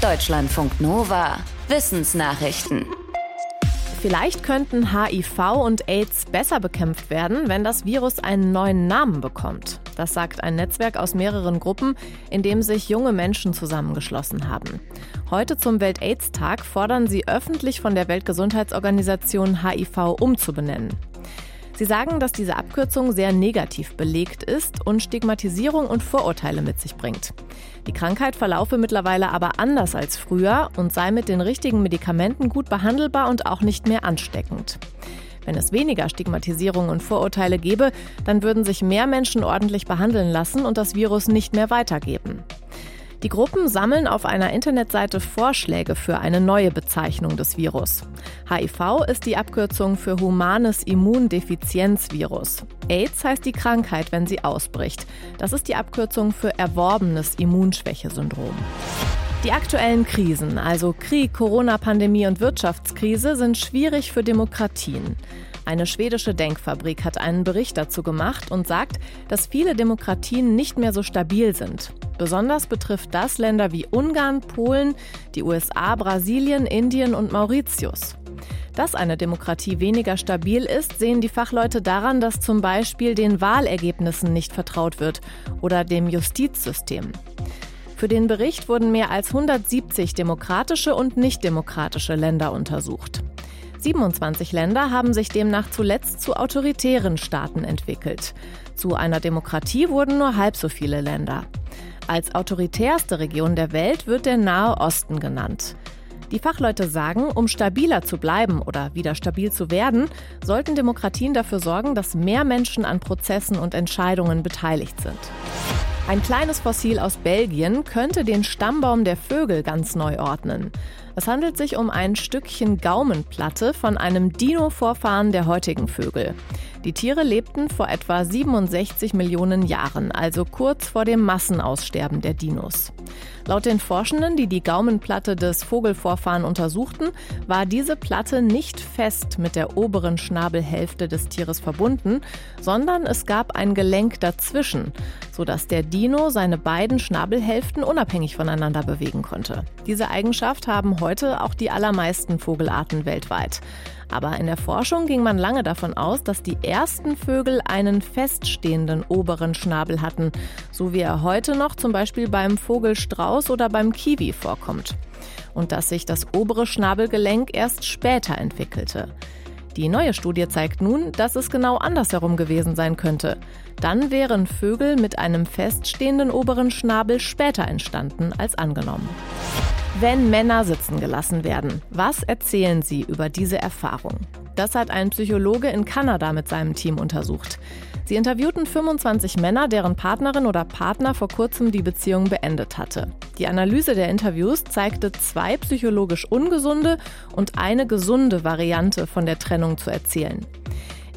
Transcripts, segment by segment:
Deutschlandfunk Nova. Wissensnachrichten. Vielleicht könnten HIV und AIDS besser bekämpft werden, wenn das Virus einen neuen Namen bekommt. Das sagt ein Netzwerk aus mehreren Gruppen, in dem sich junge Menschen zusammengeschlossen haben. Heute zum Welt-AIDS-Tag fordern sie öffentlich von der Weltgesundheitsorganisation HIV umzubenennen. Sie sagen, dass diese Abkürzung sehr negativ belegt ist und Stigmatisierung und Vorurteile mit sich bringt. Die Krankheit verlaufe mittlerweile aber anders als früher und sei mit den richtigen Medikamenten gut behandelbar und auch nicht mehr ansteckend. Wenn es weniger Stigmatisierung und Vorurteile gäbe, dann würden sich mehr Menschen ordentlich behandeln lassen und das Virus nicht mehr weitergeben. Die Gruppen sammeln auf einer Internetseite Vorschläge für eine neue Bezeichnung des Virus. HIV ist die Abkürzung für humanes Immundefizienzvirus. AIDS heißt die Krankheit, wenn sie ausbricht. Das ist die Abkürzung für erworbenes Immunschwächesyndrom. Die aktuellen Krisen, also Krieg, Corona-Pandemie und Wirtschaftskrise, sind schwierig für Demokratien. Eine schwedische Denkfabrik hat einen Bericht dazu gemacht und sagt, dass viele Demokratien nicht mehr so stabil sind. Besonders betrifft das Länder wie Ungarn, Polen, die USA, Brasilien, Indien und Mauritius. Dass eine Demokratie weniger stabil ist, sehen die Fachleute daran, dass zum Beispiel den Wahlergebnissen nicht vertraut wird oder dem Justizsystem. Für den Bericht wurden mehr als 170 demokratische und nichtdemokratische Länder untersucht. 27 Länder haben sich demnach zuletzt zu autoritären Staaten entwickelt. Zu einer Demokratie wurden nur halb so viele Länder. Als autoritärste Region der Welt wird der Nahe Osten genannt. Die Fachleute sagen, um stabiler zu bleiben oder wieder stabil zu werden, sollten Demokratien dafür sorgen, dass mehr Menschen an Prozessen und Entscheidungen beteiligt sind. Ein kleines Fossil aus Belgien könnte den Stammbaum der Vögel ganz neu ordnen. Es handelt sich um ein Stückchen Gaumenplatte von einem Dino-Vorfahren der heutigen Vögel. Die Tiere lebten vor etwa 67 Millionen Jahren, also kurz vor dem Massenaussterben der Dinos. Laut den Forschenden, die die Gaumenplatte des Vogelvorfahren untersuchten, war diese Platte nicht fest mit der oberen Schnabelhälfte des Tieres verbunden, sondern es gab ein Gelenk dazwischen, sodass der Dino seine beiden Schnabelhälften unabhängig voneinander bewegen konnte. Diese Eigenschaft haben heute auch die allermeisten Vogelarten weltweit. Aber in der Forschung ging man lange davon aus, dass die ersten Vögel einen feststehenden oberen Schnabel hatten, so wie er heute noch zum Beispiel beim Vogelstrauß oder beim Kiwi vorkommt. Und dass sich das obere Schnabelgelenk erst später entwickelte. Die neue Studie zeigt nun, dass es genau andersherum gewesen sein könnte. Dann wären Vögel mit einem feststehenden oberen Schnabel später entstanden als angenommen. Wenn Männer sitzen gelassen werden, was erzählen sie über diese Erfahrung? Das hat ein Psychologe in Kanada mit seinem Team untersucht. Sie interviewten 25 Männer, deren Partnerin oder Partner vor kurzem die Beziehung beendet hatte. Die Analyse der Interviews zeigte zwei psychologisch ungesunde und eine gesunde Variante von der Trennung zu erzählen.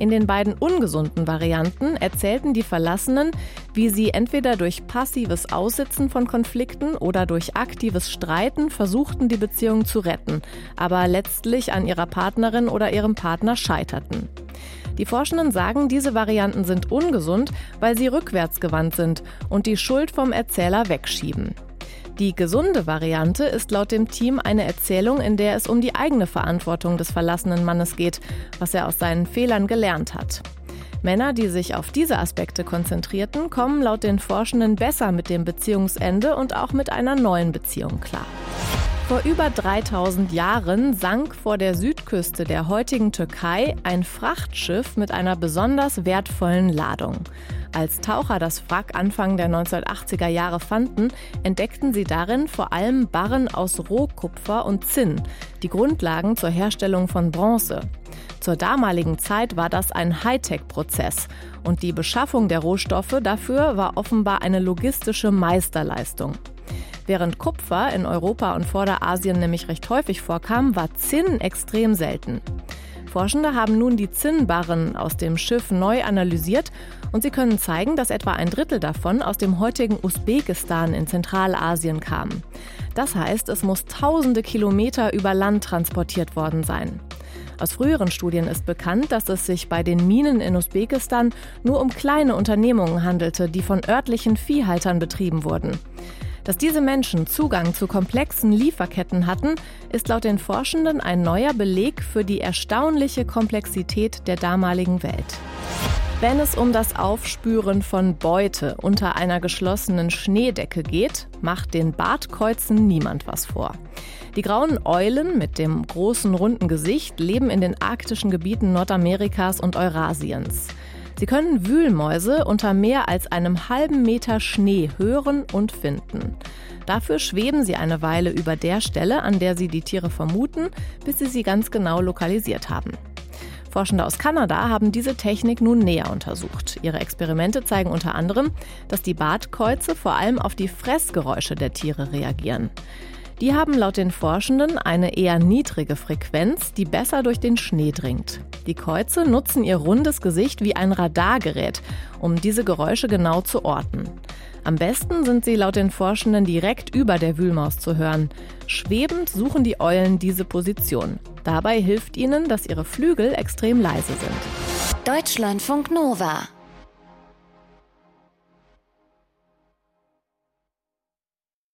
In den beiden ungesunden Varianten erzählten die Verlassenen, wie sie entweder durch passives Aussitzen von Konflikten oder durch aktives Streiten versuchten, die Beziehung zu retten, aber letztlich an ihrer Partnerin oder ihrem Partner scheiterten. Die Forschenden sagen, diese Varianten sind ungesund, weil sie rückwärtsgewandt sind und die Schuld vom Erzähler wegschieben. Die gesunde Variante ist laut dem Team eine Erzählung, in der es um die eigene Verantwortung des verlassenen Mannes geht, was er aus seinen Fehlern gelernt hat. Männer, die sich auf diese Aspekte konzentrierten, kommen laut den Forschenden besser mit dem Beziehungsende und auch mit einer neuen Beziehung klar. Vor über 3000 Jahren sank vor der Südküste der heutigen Türkei ein Frachtschiff mit einer besonders wertvollen Ladung. Als Taucher das Wrack Anfang der 1980er Jahre fanden, entdeckten sie darin vor allem Barren aus Rohkupfer und Zinn, die Grundlagen zur Herstellung von Bronze. Zur damaligen Zeit war das ein Hightech-Prozess und die Beschaffung der Rohstoffe dafür war offenbar eine logistische Meisterleistung. Während Kupfer in Europa und Vorderasien nämlich recht häufig vorkam, war Zinn extrem selten. Forschende haben nun die Zinnbarren aus dem Schiff neu analysiert und sie können zeigen, dass etwa ein Drittel davon aus dem heutigen Usbekistan in Zentralasien kam. Das heißt, es muss tausende Kilometer über Land transportiert worden sein. Aus früheren Studien ist bekannt, dass es sich bei den Minen in Usbekistan nur um kleine Unternehmungen handelte, die von örtlichen Viehhaltern betrieben wurden. Dass diese Menschen Zugang zu komplexen Lieferketten hatten, ist laut den Forschenden ein neuer Beleg für die erstaunliche Komplexität der damaligen Welt. Wenn es um das Aufspüren von Beute unter einer geschlossenen Schneedecke geht, macht den Bartkäuzen niemand was vor. Die grauen Eulen mit dem großen runden Gesicht leben in den arktischen Gebieten Nordamerikas und Eurasiens. Sie können Wühlmäuse unter mehr als einem halben Meter Schnee hören und finden. Dafür schweben sie eine Weile über der Stelle, an der sie die Tiere vermuten, bis sie sie ganz genau lokalisiert haben. Forschende aus Kanada haben diese Technik nun näher untersucht. Ihre Experimente zeigen unter anderem, dass die Bartkäuze vor allem auf die Fressgeräusche der Tiere reagieren. Die haben laut den Forschenden eine eher niedrige Frequenz, die besser durch den Schnee dringt. Die Käuze nutzen ihr rundes Gesicht wie ein Radargerät, um diese Geräusche genau zu orten. Am besten sind sie laut den Forschenden direkt über der Wühlmaus zu hören. Schwebend suchen die Eulen diese Position. Dabei hilft ihnen, dass ihre Flügel extrem leise sind. Deutschlandfunk Nova